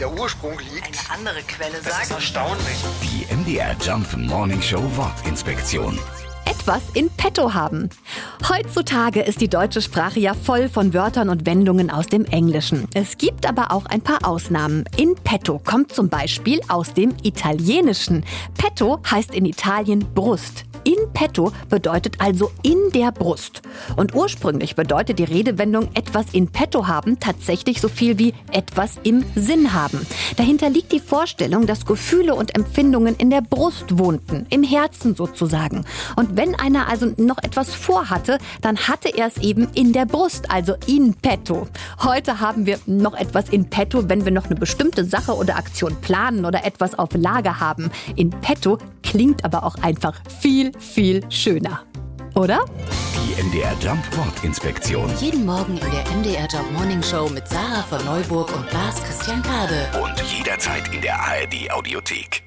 der Ursprung liegt. Eine andere Quelle Das ist sagt. erstaunlich. Die MDR Jump Morning Show Wortinspektion. etwas in petto haben. Heutzutage ist die deutsche Sprache ja voll von Wörtern und Wendungen aus dem Englischen. Es gibt aber auch ein paar Ausnahmen. In petto kommt zum Beispiel aus dem Italienischen. Petto heißt in Italien Brust. In petto bedeutet also in der Brust. Und ursprünglich bedeutet die Redewendung etwas in petto haben tatsächlich so viel wie etwas im Sinn haben. Dahinter liegt die Vorstellung, dass Gefühle und Empfindungen in der Brust wohnten, im Herzen sozusagen. Und wenn einer also noch etwas vorhatte, dann hatte er es eben in der Brust, also in petto. Heute haben wir noch etwas in petto, wenn wir noch eine bestimmte Sache oder Aktion planen oder etwas auf Lager haben. In petto klingt aber auch einfach viel, viel schöner. Oder? Die MDR Jump Wortinspektion. Jeden Morgen in der MDR Job Morning Show mit Sarah von Neuburg und Lars Christian Kade. Und jederzeit in der ARD Audiothek.